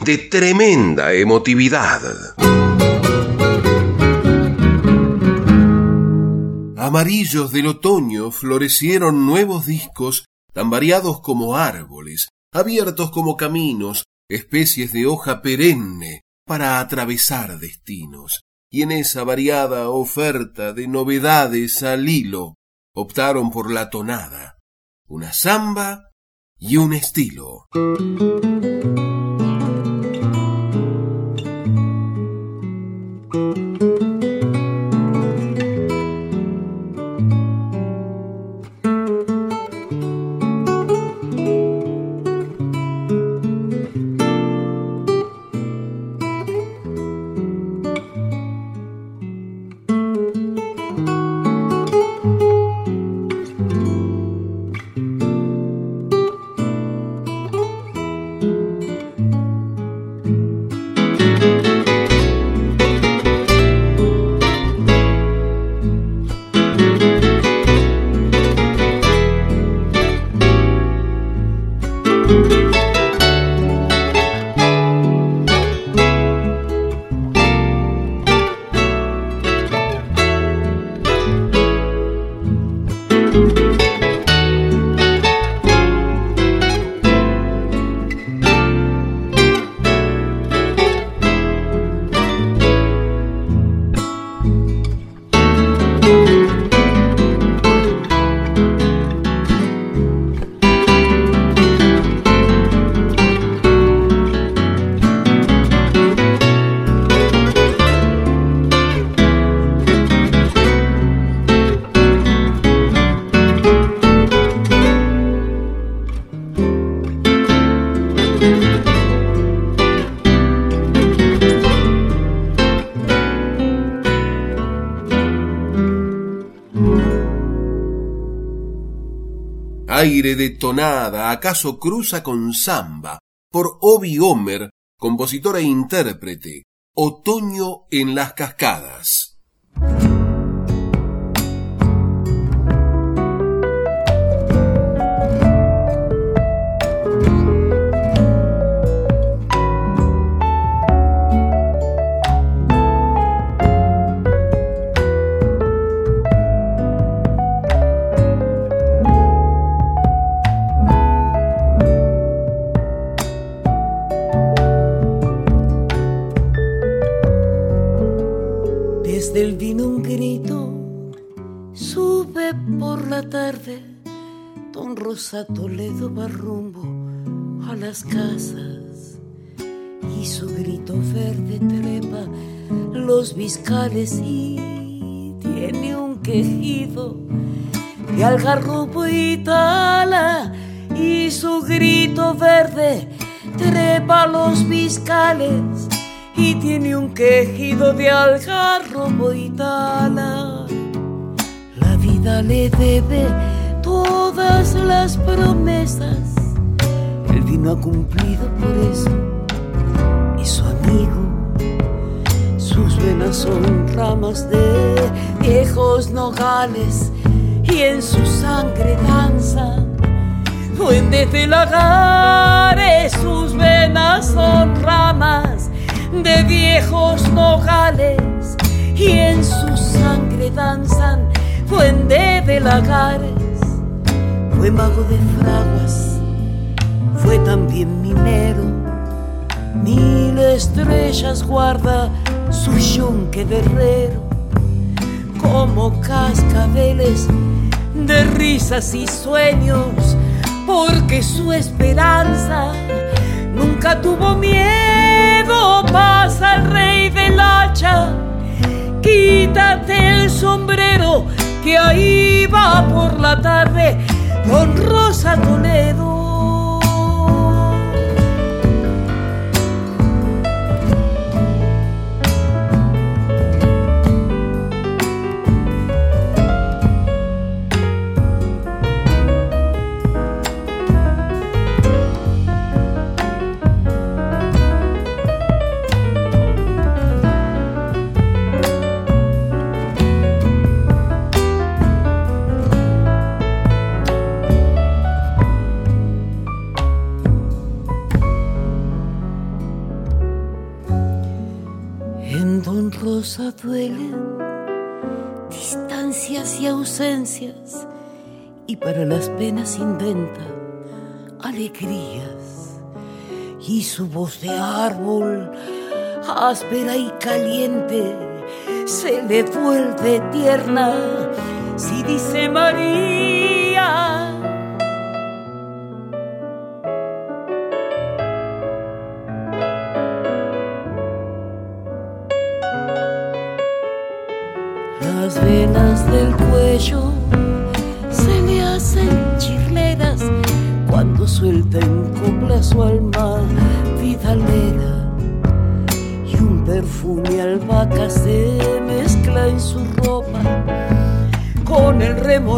de tremenda emotividad. Amarillos del otoño florecieron nuevos discos tan variados como árboles, abiertos como caminos, especies de hoja perenne para atravesar destinos. Y en esa variada oferta de novedades al hilo, optaron por la tonada, una samba y un estilo. De tonada, acaso cruza con samba, por Obi Homer, compositor e intérprete, Otoño en las cascadas. Rosa Toledo va rumbo a las casas y su grito verde trepa los viscales y tiene un quejido de algarrobo y tala y su grito verde trepa los viscales y tiene un quejido de algarrobo y tala. La vida le debe todas las promesas. El vino ha cumplido por eso. Y su amigo, sus venas son ramas de viejos nogales. Y en su sangre danza duendes de lagares. Sus venas son ramas de viejos nogales. Y en su sangre danzan duendes de lagares fue mago de fraguas, fue también minero. Mil estrellas guarda su yunque de herrero, como cascabeles de risas y sueños, porque su esperanza nunca tuvo miedo. Pasa el rey del hacha, quítate el sombrero que ahí va por la tarde con Rosa Toledo. Duelen distancias y ausencias y para las penas inventa alegrías y su voz de árbol áspera y caliente se le vuelve tierna si dice María.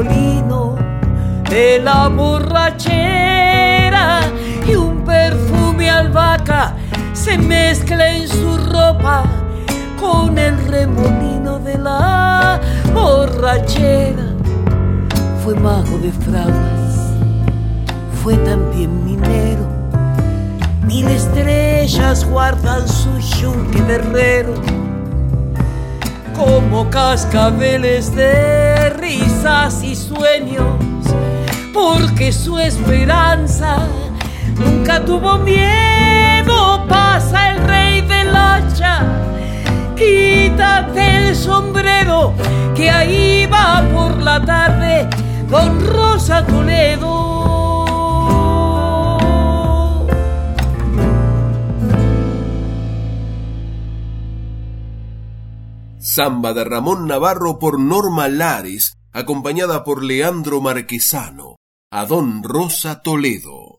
Remolino de la borrachera y un perfume albahaca se mezcla en su ropa con el remolino de la borrachera. Fue mago de fraguas, fue también minero. Mil estrellas guardan su yunque de herrero, como cascabeles de risas y sueños, porque su esperanza nunca tuvo miedo. Pasa el rey del hacha quítate el sombrero, que ahí va por la tarde Don Rosa Toledo. Samba de Ramón Navarro por Norma Lares, acompañada por Leandro Marquesano, a Don Rosa Toledo.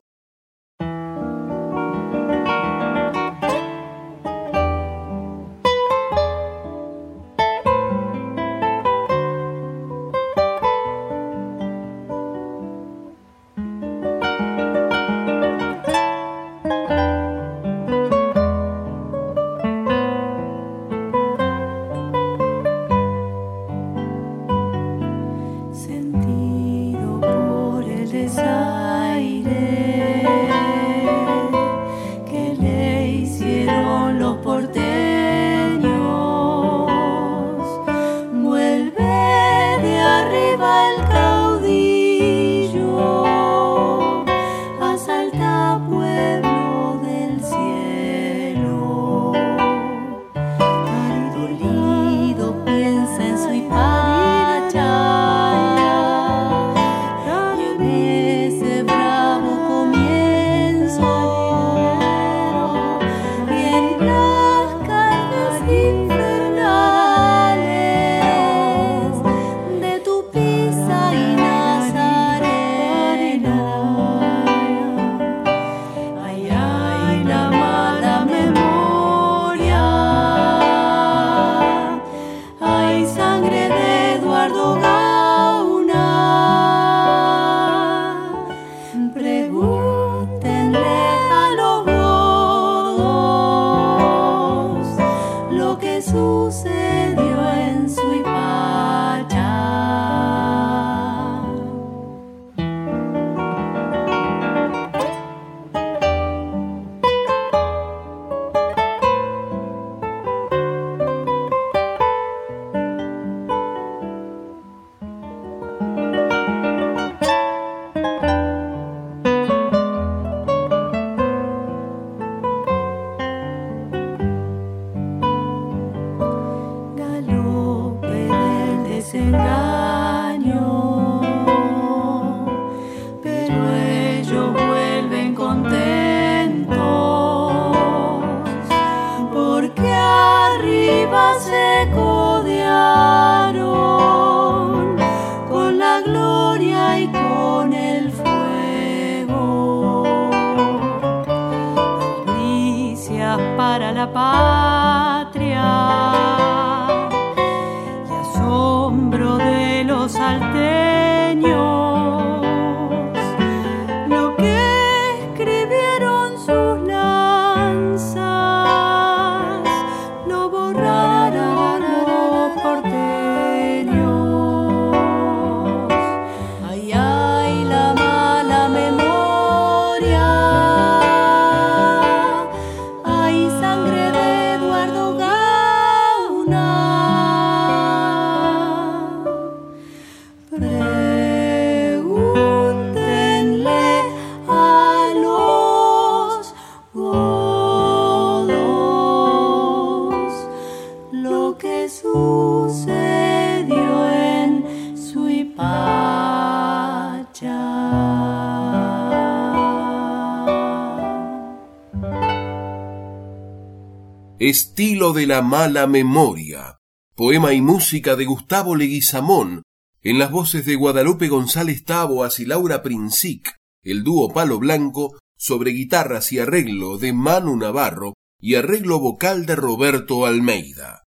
De la mala memoria, poema y música de Gustavo Leguizamón, en las voces de Guadalupe González Taboas y Laura Princic, el dúo Palo Blanco, sobre guitarras y arreglo de Manu Navarro y arreglo vocal de Roberto Almeida.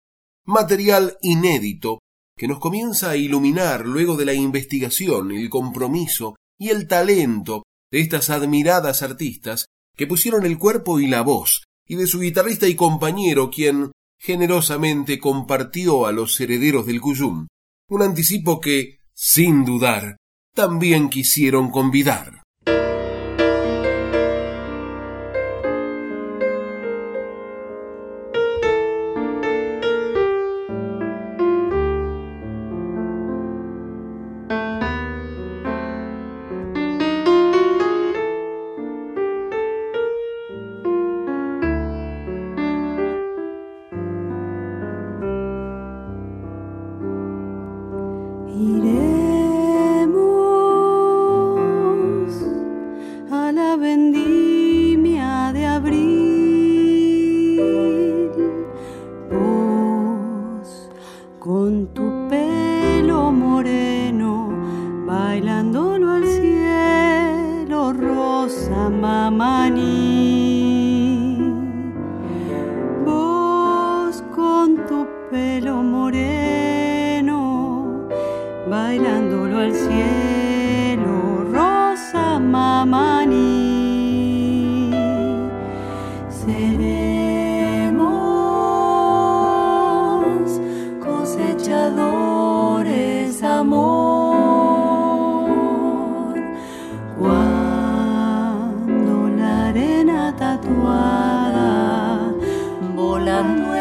Material inédito que nos comienza a iluminar luego de la investigación, el compromiso y el talento de estas admiradas artistas que pusieron el cuerpo y la voz, y de su guitarrista y compañero, quien generosamente compartió a los herederos del Cuyum un anticipo que, sin dudar, también quisieron convidar. and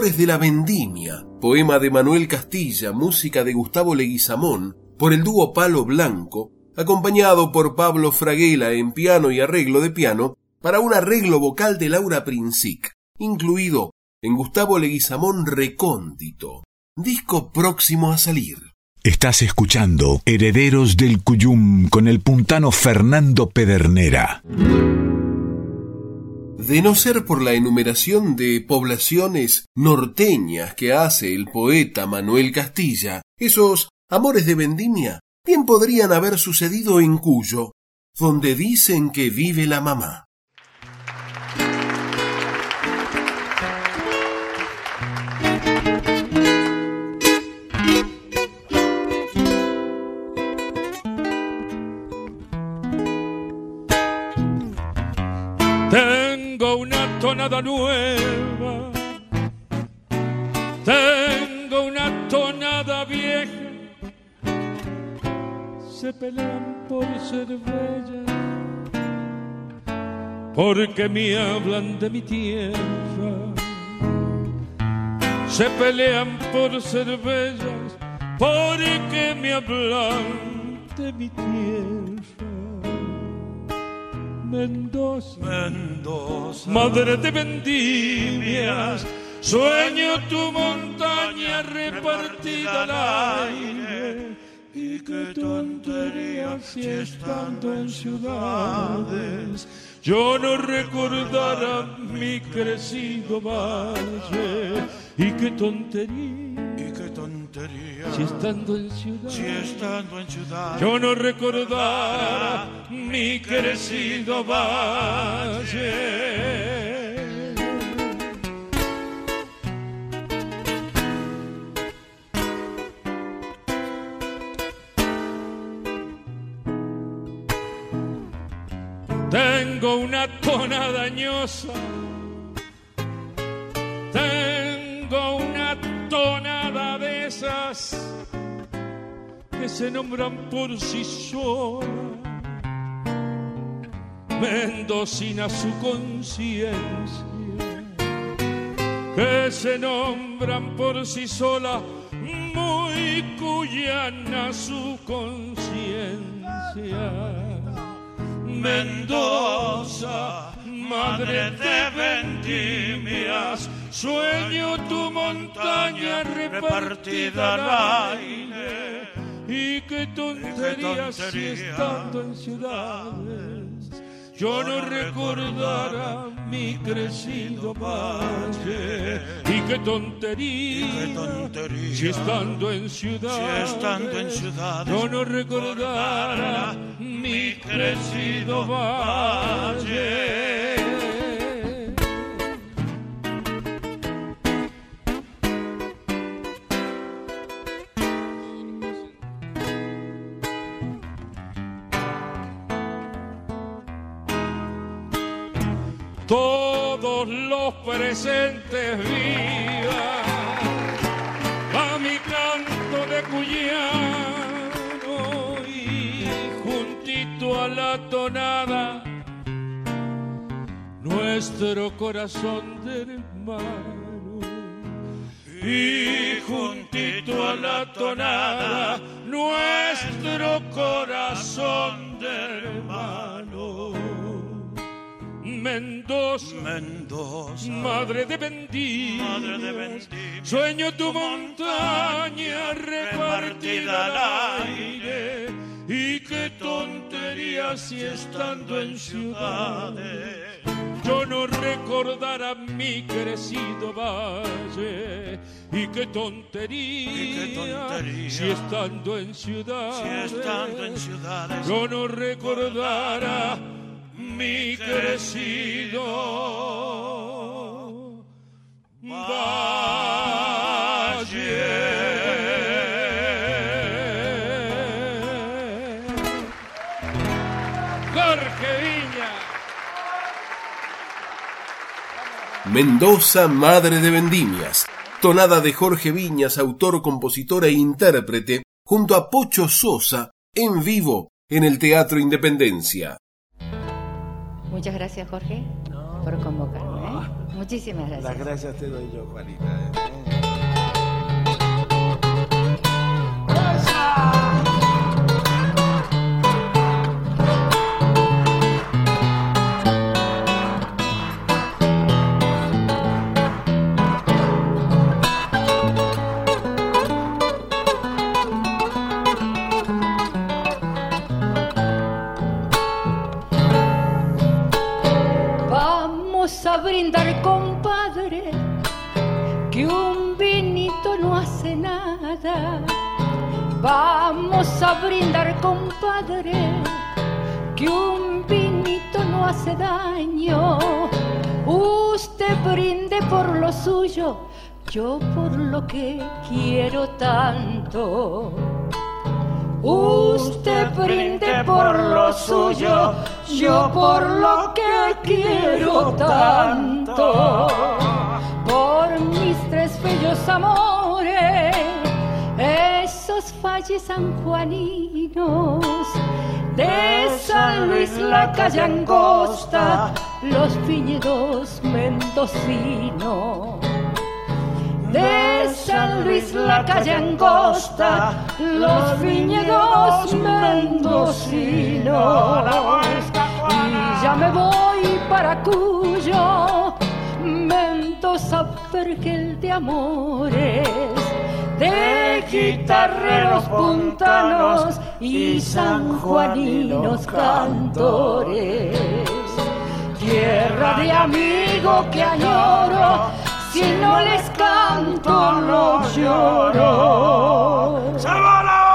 De la Vendimia, poema de Manuel Castilla, música de Gustavo Leguizamón, por el dúo Palo Blanco, acompañado por Pablo Fraguela en piano y arreglo de piano, para un arreglo vocal de Laura Princic, incluido en Gustavo Leguizamón Recóndito, disco próximo a salir. Estás escuchando Herederos del Cuyum con el puntano Fernando Pedernera. De no ser por la enumeración de poblaciones norteñas que hace el poeta Manuel Castilla, esos amores de vendimia bien podrían haber sucedido en Cuyo, donde dicen que vive la mamá. Tonada nueva, tengo una tonada vieja, se pelean por ser porque me hablan de mi tierra, se pelean por ser porque me hablan de mi tierra. Mendoza, Mendoza, madre de vendimias, sueño tu montaña repartida al aire. Y qué tontería si estando en ciudades yo no recordara mi crecido valle. Y qué tontería tontería. si estando en ciudades Si estando en ciudad, yo no recordara mi crecido valle. Tengo una tona dañosa, tengo una tonada de esas que se nombran por sí sola. Mendocina su conciencia, que se nombran por sí sola, muy cuyana su conciencia. Mendoza, madre de vendimias, sueño tu montaña repartida al aire. Y qué tontería si estando en ciudades yo no recordara mi crecido valle. Y qué tontería, si estando en ciudades, yo no recordara mi crecido valle. Todos los presentes vivan. A mi canto de cuyano y juntito a la tonada nuestro corazón de hermano. Y juntito a la tonada nuestro corazón de hermano Mendoza Mendoza, Madre de vendimias, Madre de vendimias, sueño tu montaña repartida al aire. Y qué tontería si estando en ciudades yo no recordara mi crecido valle. Y qué tontería, Y qué tontería. si estando en ciudades si estando en ciudades, yo no recordara mi crecido valle. Jorge Viña. Mendoza, madre de vendimias. Tonada de Jorge Viñas, autor, compositor e intérprete, junto a Pocho Sosa, en vivo en el Teatro Independencia. Muchas gracias, Jorge, por convocarme. ¿eh? Muchísimas gracias. Las gracias te doy yo, Juanita. Vamos nada. Vamos a brindar, compadre, que un vinito no hace daño. Usted brinde por lo suyo, yo por lo que quiero tanto. Usted brinde por lo suyo, yo por lo que quiero tanto. Por mis tres bellos amores, esos falles sanjuaninos. De San Luis la calle angosta, los viñedos mendocinos de San Luis la calle angosta, los viñedos mendocinos. Y ya me voy para Cuyo, Mendoza, Vergel de amores, de guitarreros puntanos y sanjuaninos cantores. Tierra de amigo que añoro si no les canto no lloro. ¡Se va la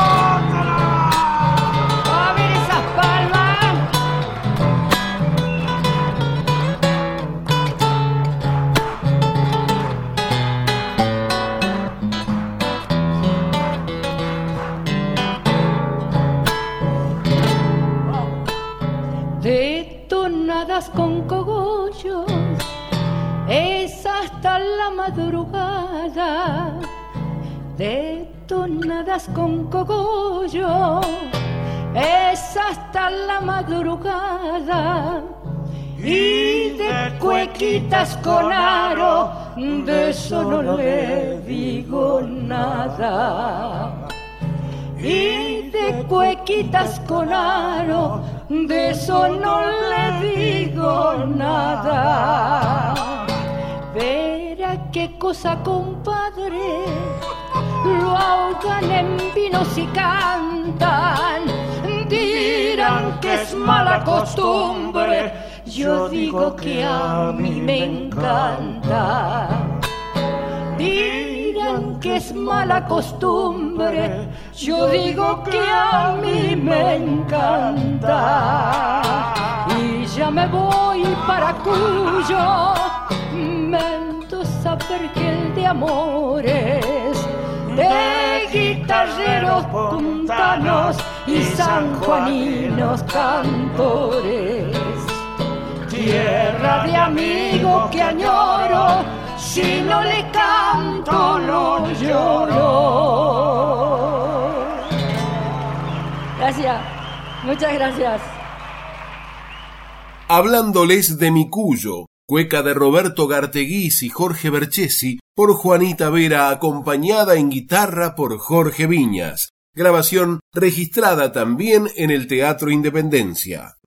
la madrugada, detonadas con cogollo, es hasta la madrugada. Y de cuequitas con aro, de eso no le digo nada. Y de cuequitas con aro, de eso no le digo nada. Verá qué cosa, compadre, lo ahogan en vinos y cantan. Dirán que es mala costumbre, yo digo que a mí me encanta. Dirán que es mala costumbre, yo digo que a mí me encanta. Y ya me voy para Cuyo, Mendoza, Vergel de amores, de guitarreros puntanos y sanjuaninos cantores. Tierra de amigo que añoro, si no le canto no lloro. Gracias, muchas gracias. Hablándoles de mi cuyo, cueca de Roberto Garteguís y Jorge Berchesi, por Juanita Vera, acompañada en guitarra por Jorge Viñas. Grabación registrada también en el Teatro Independencia.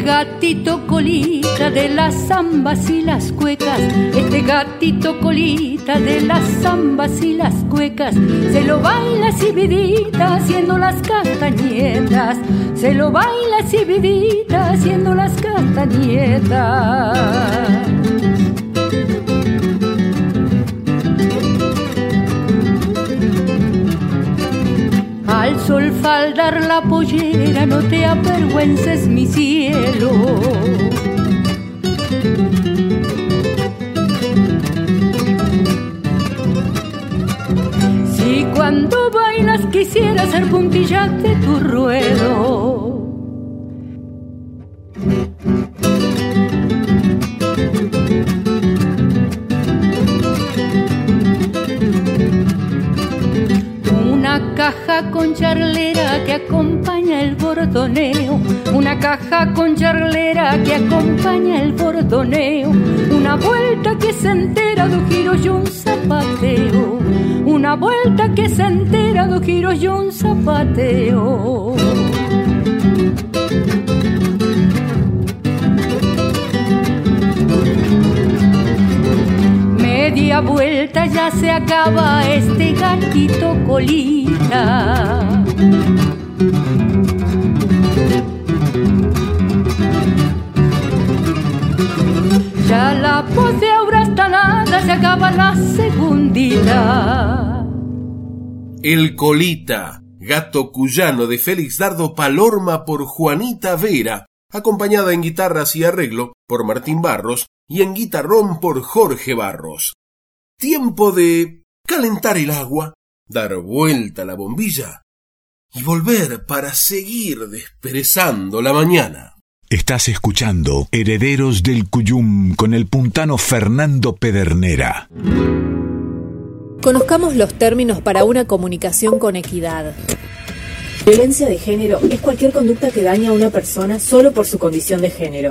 Gatito colita de las zambas y las cuecas, este gatito colita de las zambas y las cuecas, se lo baila vidita haciendo las castañetas, se lo baila vidita haciendo las castañetas. Faldar la pollera, no te avergüences, mi cielo. Si cuando bailas quisiera ser puntilla de tu ruedo. Acompaña el bordoneo. Una caja con charlera que acompaña el bordoneo. Una vuelta que se entera de giro y un zapateo. Una vuelta que se entera de giro y un zapateo. Media vuelta ya se acaba este gatito colita. El Colita, gato cuyano de Félix Dardo Palorma por Juanita Vera, acompañada en guitarras y arreglo por Martín Barros y en guitarrón por Jorge Barros. Tiempo de calentar el agua, dar vuelta la bombilla y volver para seguir desperezando la mañana. Estás escuchando Herederos del Cuyum con el puntano Fernando Pedernera. Conozcamos los términos para una comunicación con equidad. Violencia de género es cualquier conducta que daña a una persona solo por su condición de género.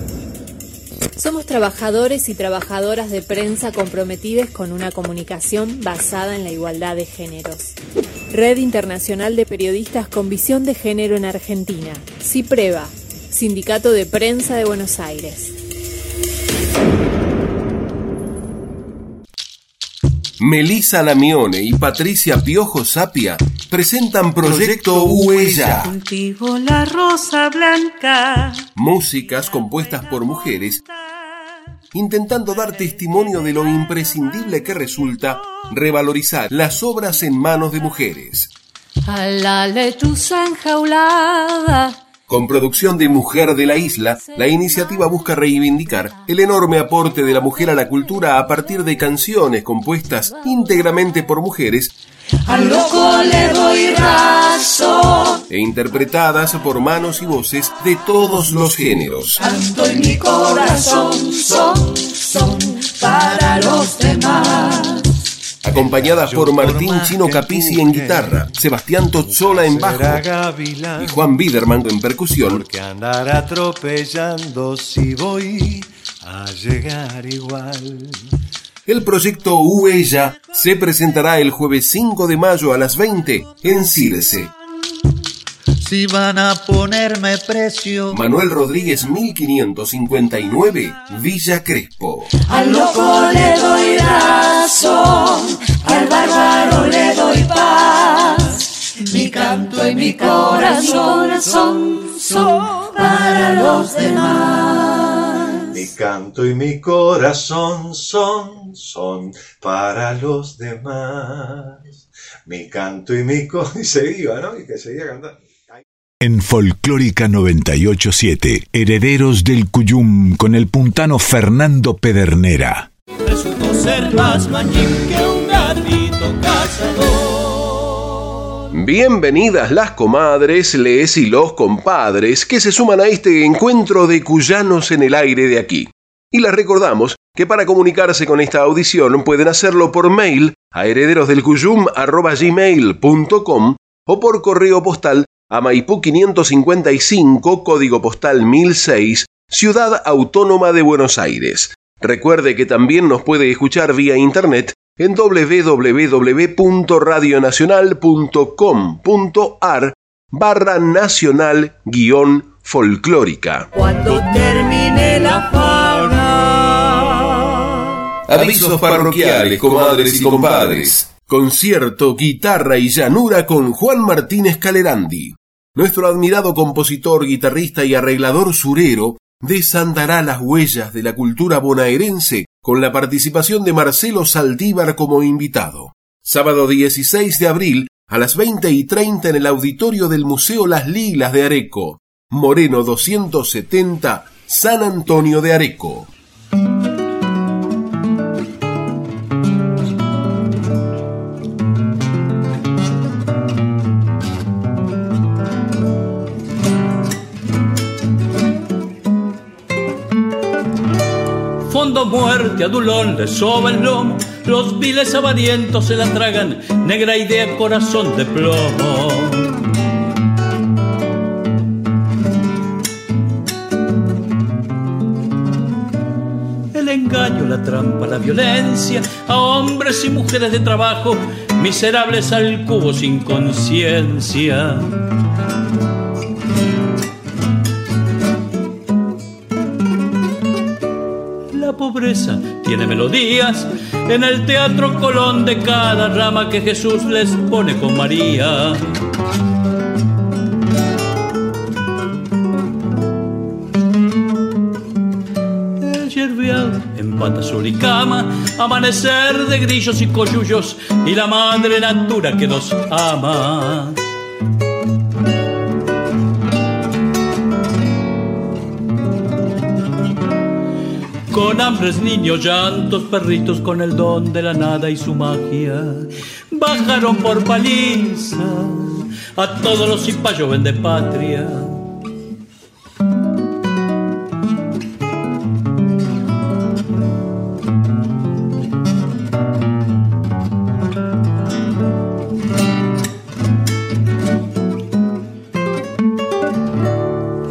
Somos trabajadores y trabajadoras de prensa comprometidos con una comunicación basada en la igualdad de géneros. Red Internacional de Periodistas con Visión de Género en Argentina. CIPREVA, Sindicato de Prensa de Buenos Aires. Melisa Lamione y Patricia Piojo Sapia presentan Proyecto Huella. Cultivo la rosa blanca. Músicas compuestas por mujeres intentando dar testimonio de lo imprescindible que resulta revalorizar las obras en manos de mujeres. A la enjaulada. Con producción de Mujer de la Isla, la iniciativa busca reivindicar el enorme aporte de la mujer a la cultura a partir de canciones compuestas íntegramente por mujeres Al loco le doy razón. e interpretadas por manos y voces de todos los géneros. Canto en mi corazón, son, son para los demás. Acompañadas por Martín Chino Capici en guitarra, Sebastián Tozzola en bajo y Juan Biderman en percusión. Que andar atropellando si voy a llegar igual. El proyecto Huella se presentará el jueves 5 de mayo a las 20 en Circe. Si van a ponerme precio. Manuel Rodríguez 1559, Villa Crespo. Al loco le doy razón, al bárbaro le doy paz. Mi canto y mi corazón son, son para los demás. Mi canto y mi corazón son, son para los demás. Mi canto y mi corazón. Y se iba, ¿no? Y que seguía cantando. En Folclórica 987, Herederos del Cuyum con el puntano Fernando Pedernera. Resultó ser más mañín que un gatito cazador. Bienvenidas las comadres, les y los compadres que se suman a este encuentro de cuyanos en el aire de aquí. Y les recordamos que para comunicarse con esta audición pueden hacerlo por mail a herederosdelcuyum.gmail.com o por correo postal a Maipú 555, código postal 1006, Ciudad Autónoma de Buenos Aires. Recuerde que también nos puede escuchar vía internet en www.radionacional.com.ar barra nacional guion folclórica. Cuando termine la fauna. Avisos parroquiales, comadres y compadres. Concierto, guitarra y llanura con Juan Martínez Calerandi. Nuestro admirado compositor, guitarrista y arreglador surero desandará las huellas de la cultura bonaerense con la participación de Marcelo Saldívar como invitado. Sábado 16 de abril a las 20 y 30 en el auditorio del Museo Las Lilas de Areco, Moreno 270, San Antonio de Areco. Muerte, adulón, le soba el lomo, los viles avarientos se la tragan, negra idea, corazón de plomo. El engaño, la trampa, la violencia, a hombres y mujeres de trabajo, miserables al cubo sin conciencia. Tiene melodías en el teatro Colón de cada rama que Jesús les pone con María. Empata su licama, amanecer de grillos y coyullos y la madre natura que nos ama. Con hambres, niños, llantos, perritos con el don de la nada y su magia. Bajaron por paliza a todos los cipayos vende patria.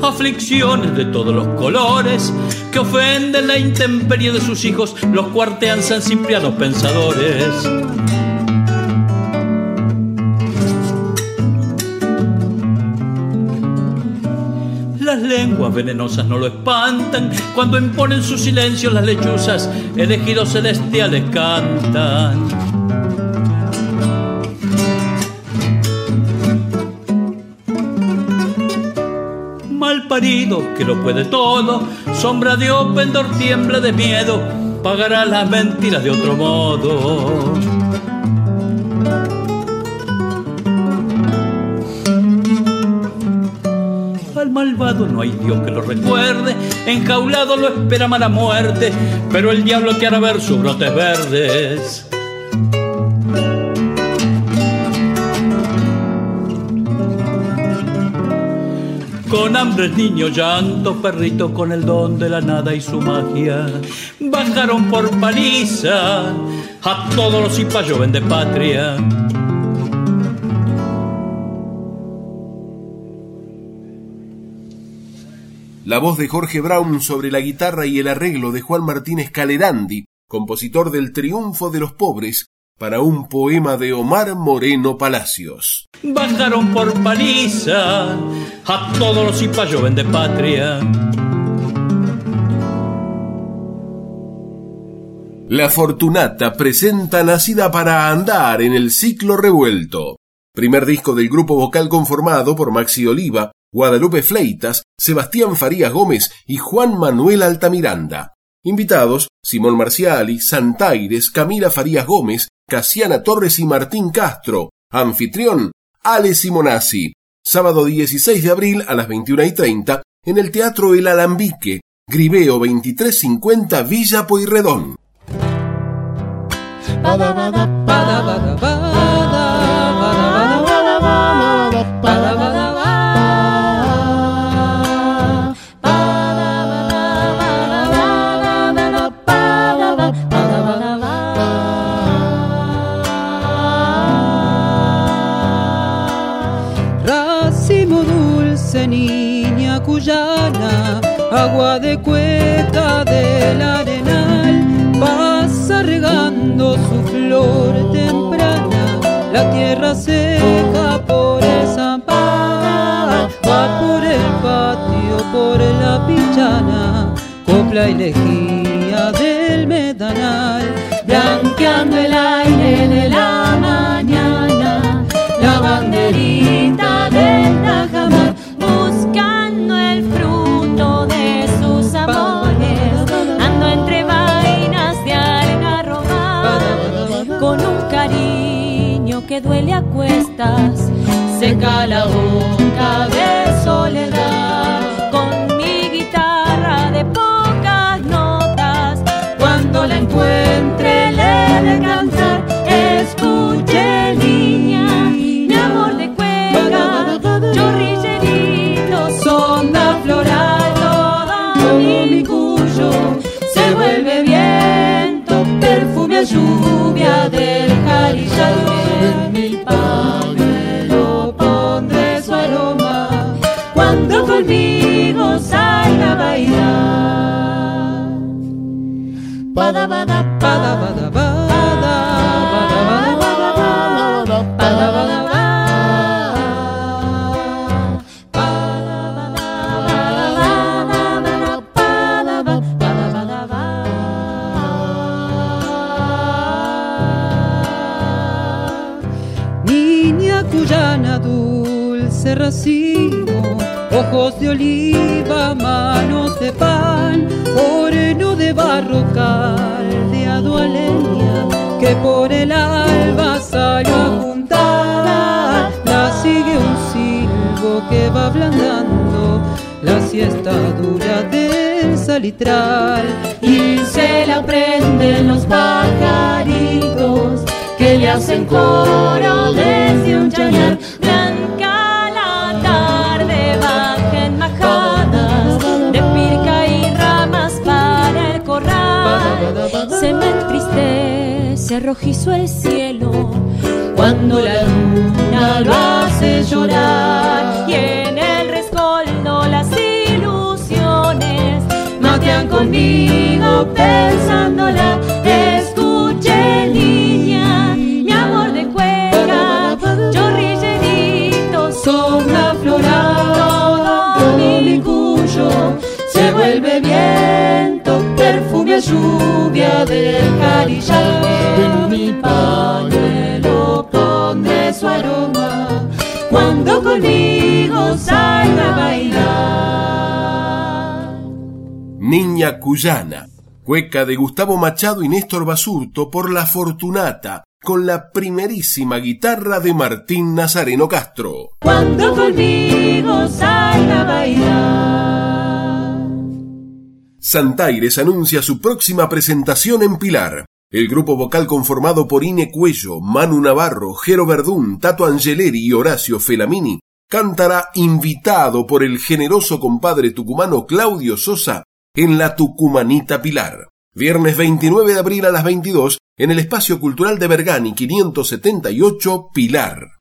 aflicciones de todos los colores que ofenden la intemperie de sus hijos, los cuartean San Cipriano pensadores. Las lenguas venenosas no lo espantan, cuando imponen su silencio las lechuzas, elegidos celestiales cantan. que lo puede todo, sombra de Opendor tiembla de miedo, pagará las mentiras de otro modo. Al malvado no hay Dios que lo recuerde, enjaulado lo espera mala muerte, pero el diablo hará ver sus brotes verdes. Hambre niño, llanto, perrito con el don de la nada y su magia. Bajaron por paliza a todos los cipayos de patria. La voz de Jorge Brown sobre la guitarra y el arreglo de Juan Martínez Calerandi, compositor del Triunfo de los Pobres, para un poema de Omar Moreno Palacios. Bajaron por paliza a todos los cipayos de patria. La Fortunata presenta Nacida para Andar en el ciclo revuelto. Primer disco del grupo vocal conformado por Maxi Oliva, Guadalupe Fleitas, Sebastián Farías Gómez y Juan Manuel Altamiranda. Invitados, Simón Marciali, Santaires, Camila Farías Gómez, Casiana Torres y Martín Castro. Anfitrión, Ale Simonazzi. Sábado 16 de abril a las 21 y 30 en el Teatro El Alambique, Gribeo 2350 Villa Pueyrredón. De cueta del arenal, pasa regando su flor temprana, la tierra seca por esa paz, va por el patio, por la pichana, copla y lejía del medanal, blanqueando el aire de la mañana, la banderita del Tajamar. A cuestas, seca la boca de soledad. Con mi guitarra de pocas notas, cuando la encuentre le de cantar, escuche niña, mi amor de cueca, chorrillerito, sonda floral, todo mi cuyo se vuelve lluvia del jarillal en mi pañuelo pondré su aroma cuando conmigo salga a bailar. Pada, pada, ojos de oliva, manos de pan, moreno de barro caldeado a leña, que por el alba salió a juntar. La sigue un silbo que va ablandando la siesta dura del salitral y se la prenden los pajaritos que le hacen coro desde un chañar. Se me entristece rojizo el cielo cuando la luna lo hace llorar y en el rescoldo las ilusiones matean conmigo pensándola. Escuche niña, mi amor de cueca, chorrillerito, sombra floral, todo mi cuyo se vuelve viento, a lluvia del carillal. En mi pañuelo pondré su aroma cuando conmigo salga a bailar. Niña Cuyana, cueca de Gustavo Machado y Néstor Basurto por La Fortunata, con la primerísima guitarra de Martín Nazareno Castro. Cuando conmigo salga a bailar. Santaires anuncia su próxima presentación en Pilar. El grupo vocal conformado por Ine Cuello, Manu Navarro, Jero Verdún, Tato Angeleri y Horacio Felamini cantará invitado por el generoso compadre tucumano Claudio Sosa en la Tucumanita Pilar. Viernes 29 de abril a las 22 en el Espacio Cultural de Bergani 578 Pilar.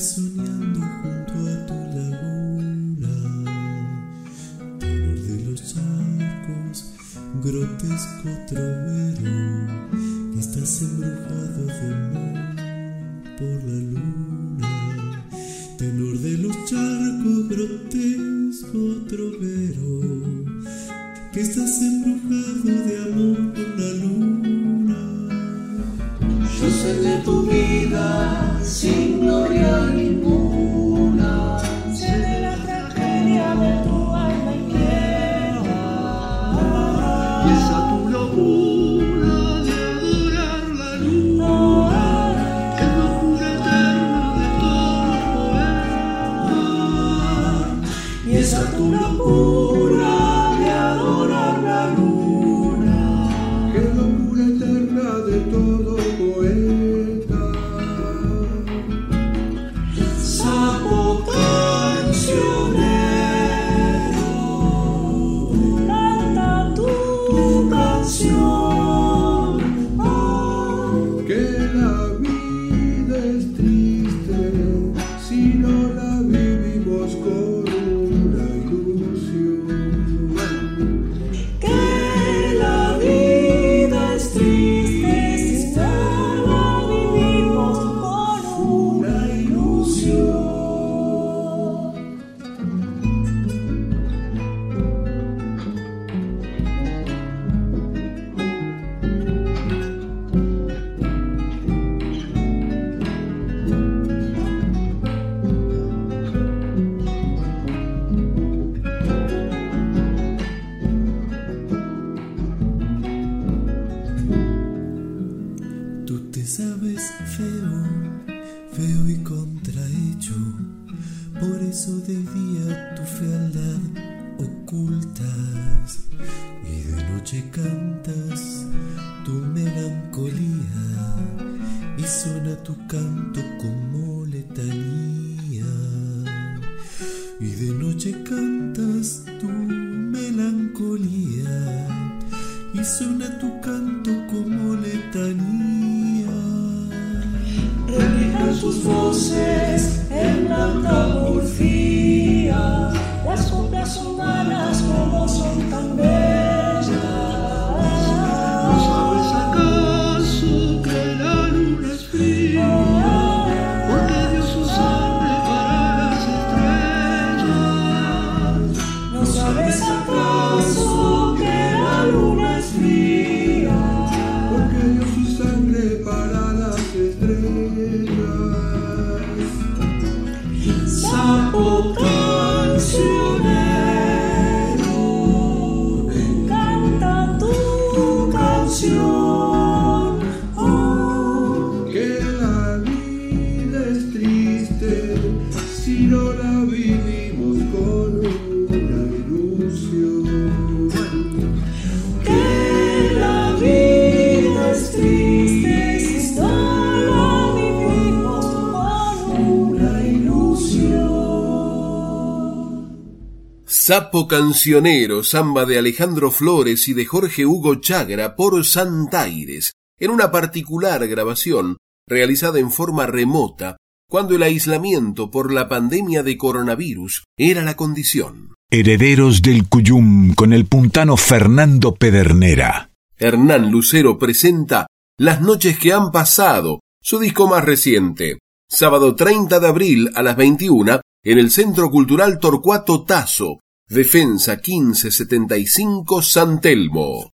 Soñando junto a tu laguna. Tenor de los charcos, grotesco trovero, que estás embrujado de amor por la luna. Tenor de los charcos, grotesco trovero que estás embrujado de amor por la luna. Yo de tu vida sin gloria ninguna. Sapo Cancionero, samba de Alejandro Flores y de Jorge Hugo Chagra por Santaires, en una particular grabación realizada en forma remota cuando el aislamiento por la pandemia de coronavirus era la condición. Herederos del Cuyum con el puntano Fernando Pedernera. Hernán Lucero presenta Las noches que han pasado, su disco más reciente. Sábado 30 de abril a las 21 en el Centro Cultural Torcuato Tazo, Defensa 1575 San Telmo.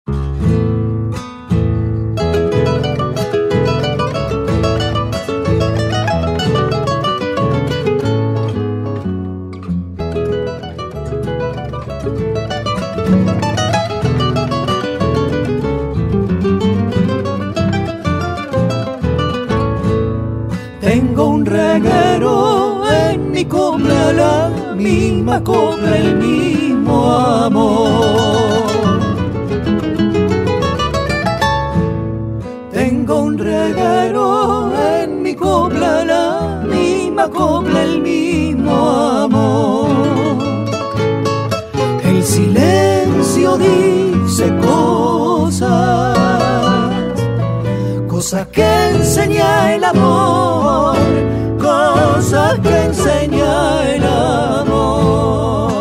Tengo un reguero en mi copla, la misma copla, el mismo amor. Tengo un reguero en mi copla, la misma copla, el mismo amor. El silencio dice cosas cosas que enseña el amor, cosas que enseña el amor.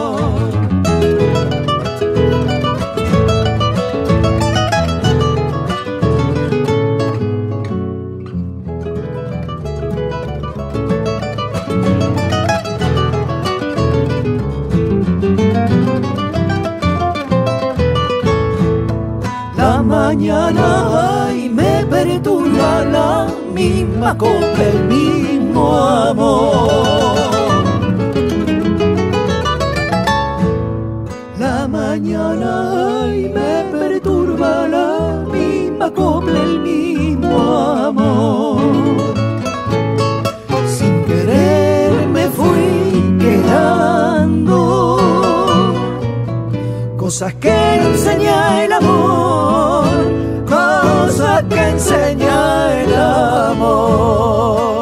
Misma copla, el mismo amor. La mañana ay, me perturba la misma copla, el mismo amor. Sin querer me fui quedando cosas que enseña el amor, enseña el amor.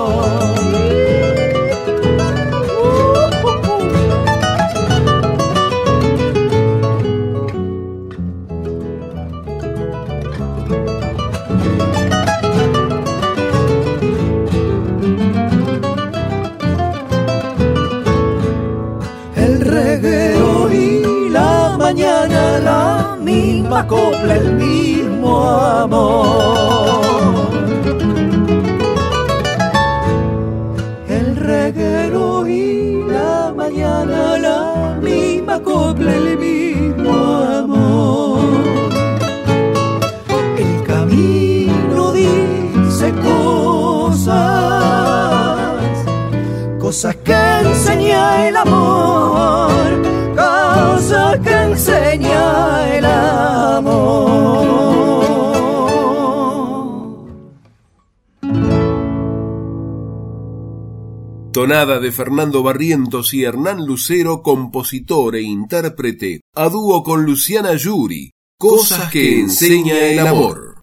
Misma copla, el mismo amor. Tonada de Fernando Barrientos y Hernán Lucero, compositor e intérprete, a dúo con Luciana Yuri, Cosas que enseña el amor.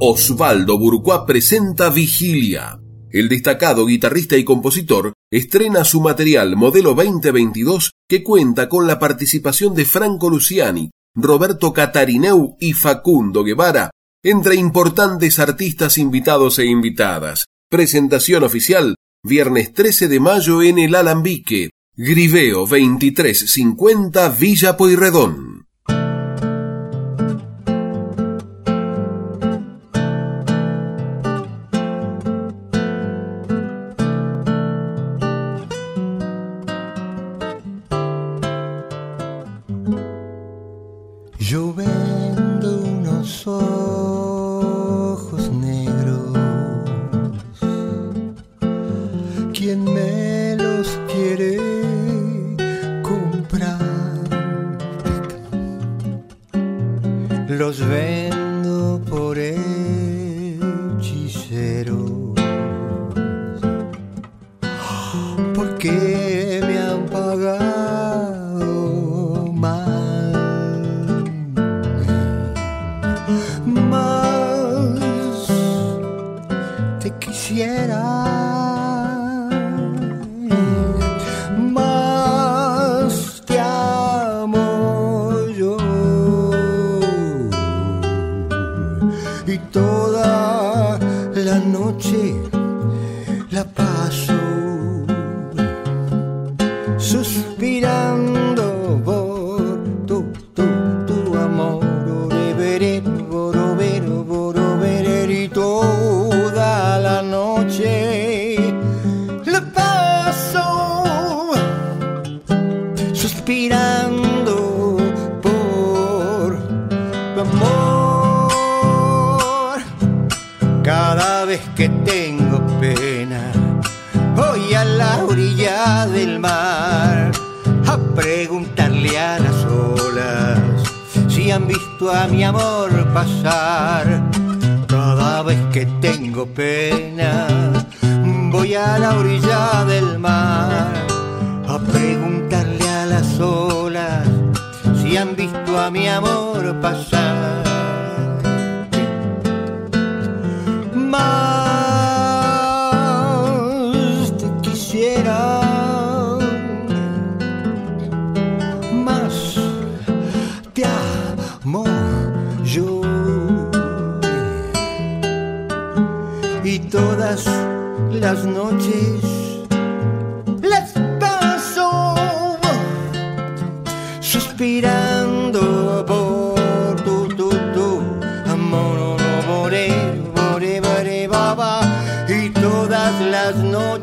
Osvaldo Burcuá presenta Vigilia. El destacado guitarrista y compositor estrena su material modelo 2022 que cuenta con la participación de Franco Luciani, Roberto Catarineu y Facundo Guevara, entre importantes artistas invitados e invitadas. Presentación oficial, viernes 13 de mayo en el Alambique, Griveo 2350 Villa Pueyrredón.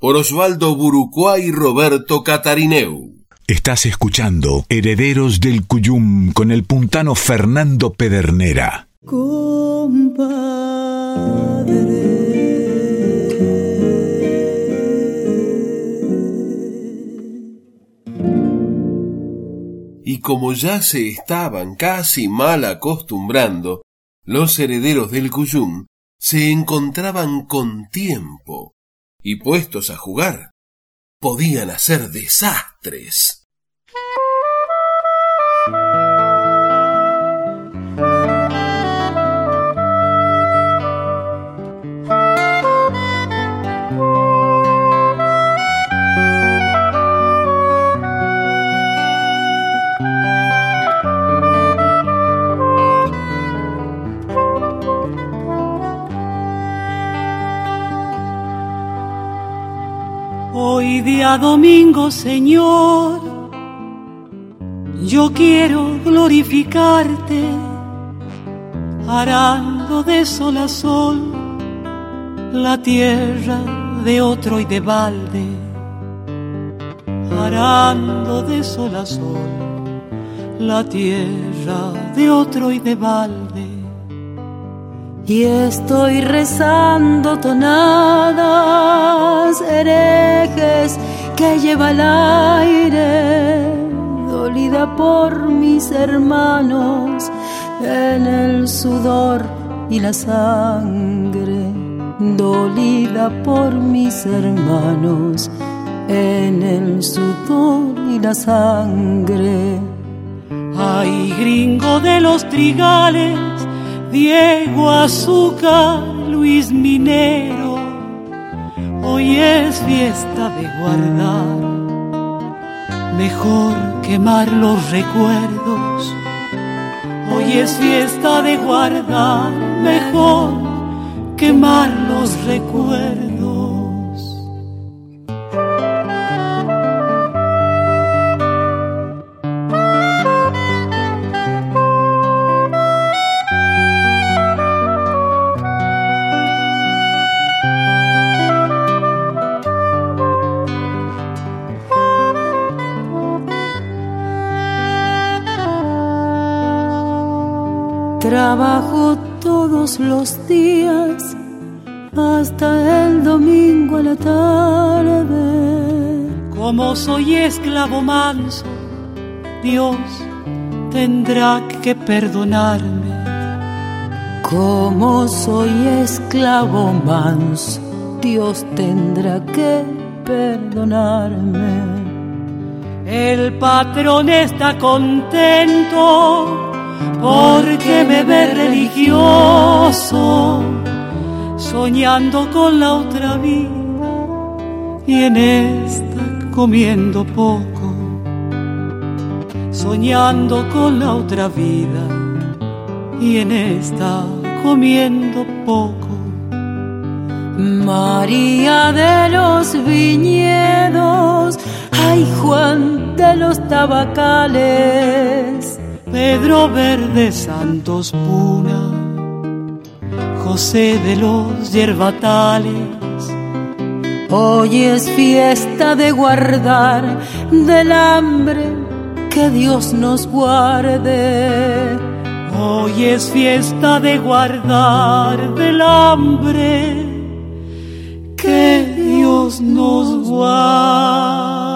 por Osvaldo y Roberto Catarineu. Estás escuchando Herederos del Cuyum con el puntano Fernando Pedernera. Y como ya se estaban casi mal acostumbrando, los herederos del Cuyum se encontraban con tiempo y puestos a jugar, podían hacer desastres. Hoy día domingo, Señor, yo quiero glorificarte, arando de sol a sol la tierra de otro y de balde, arando de sol a sol la tierra de otro y de balde. Y estoy rezando tonadas herejes que lleva el aire, dolida por mis hermanos en el sudor y la sangre, dolida por mis hermanos en el sudor y la sangre. Ay, gringo de los trigales, Diego Azúcar, Luis Minero, hoy es fiesta de guardar, mejor quemar los recuerdos. Hoy es fiesta de guardar, mejor quemar los recuerdos. Todos los días hasta el domingo a la tarde. Como soy esclavo manso, Dios tendrá que perdonarme. Como soy esclavo manso, Dios tendrá que perdonarme. El patrón está contento porque me ve religioso, soñando con la otra vida y en esta comiendo poco, soñando con la otra vida y en esta comiendo poco. María de los viñedos, ay Juan de los tabacales Pedro Verde Santos Puna, José de los yerbatales. Hoy es fiesta de guardar del hambre, que Dios nos guarde. Hoy es fiesta de guardar del hambre, que Dios nos guarde.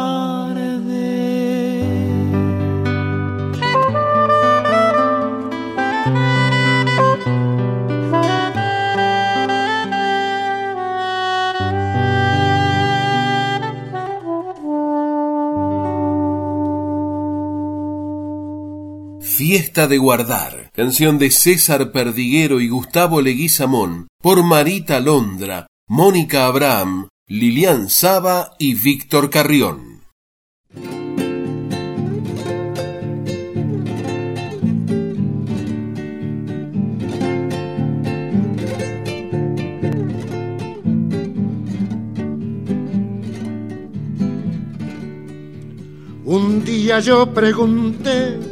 Fiesta de Guardar, canción de César Perdiguero y Gustavo Leguizamón, por Marita Londra, Mónica Abraham, Lilian Saba y Víctor Carrión. Un día yo pregunté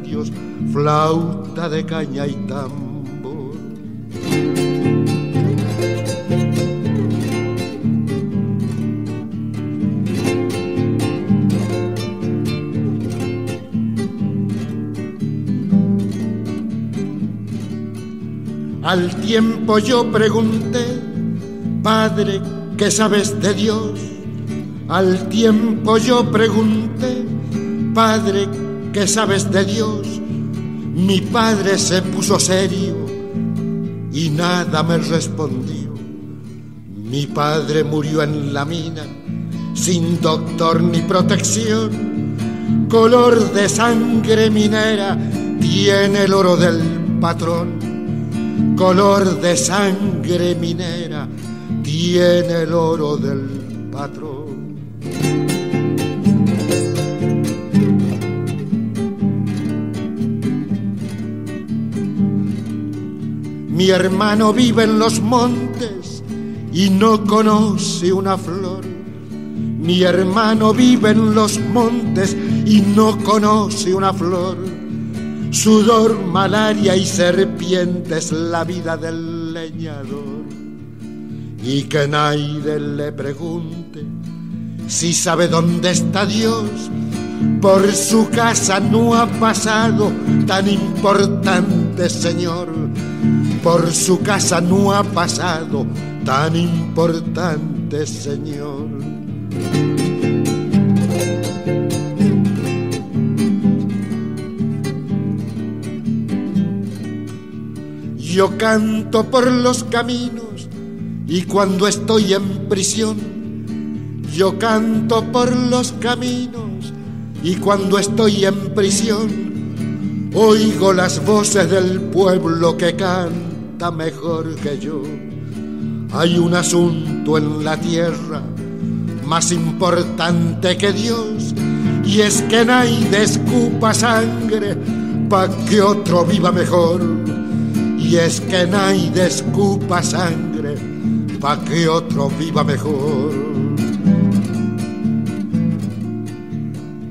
flauta de caña y tambor. Al tiempo yo pregunté, Padre, ¿qué sabes de Dios? Al tiempo yo pregunté, Padre, ¿qué sabes de Dios? Mi padre se puso serio y nada me respondió. Mi padre murió en la mina, sin doctor ni protección. Color de sangre minera tiene el oro del patrón. Color de sangre minera tiene el oro del patrón. Mi hermano vive en los montes y no conoce una flor. Mi hermano vive en los montes y no conoce una flor. Sudor, malaria y serpientes la vida del leñador. Y que nadie le pregunte si sabe dónde está Dios. Por su casa no ha pasado tan importante Señor. Por su casa no ha pasado tan importante Señor. Yo canto por los caminos y cuando estoy en prisión, yo canto por los caminos y cuando estoy en prisión, oigo las voces del pueblo que canta mejor que yo. Hay un asunto en la tierra más importante que Dios y es que nadie escupa sangre pa' que otro viva mejor y es que nadie escupa sangre pa' que otro viva mejor.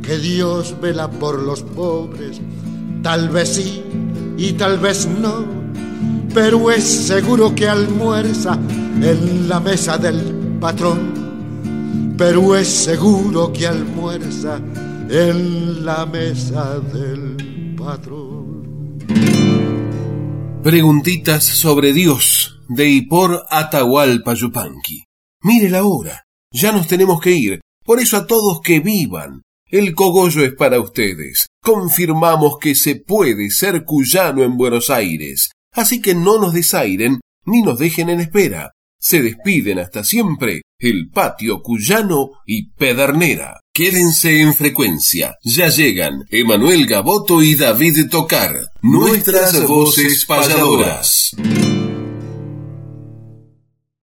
Que Dios vela por los pobres, tal vez sí y tal vez no, pero es seguro que almuerza en la mesa del patrón, pero es seguro que almuerza en la mesa del patrón. Preguntitas sobre Dios de y por Atahualpa Yupanqui. Mire la hora, ya nos tenemos que ir, por eso a todos que vivan. El cogollo es para ustedes. Confirmamos que se puede ser cuyano en Buenos Aires, así que no nos desairen ni nos dejen en espera. Se despiden hasta siempre el patio cuyano y pedernera. Quédense en frecuencia. Ya llegan Emanuel Gaboto y David Tocar, nuestras voces payadoras.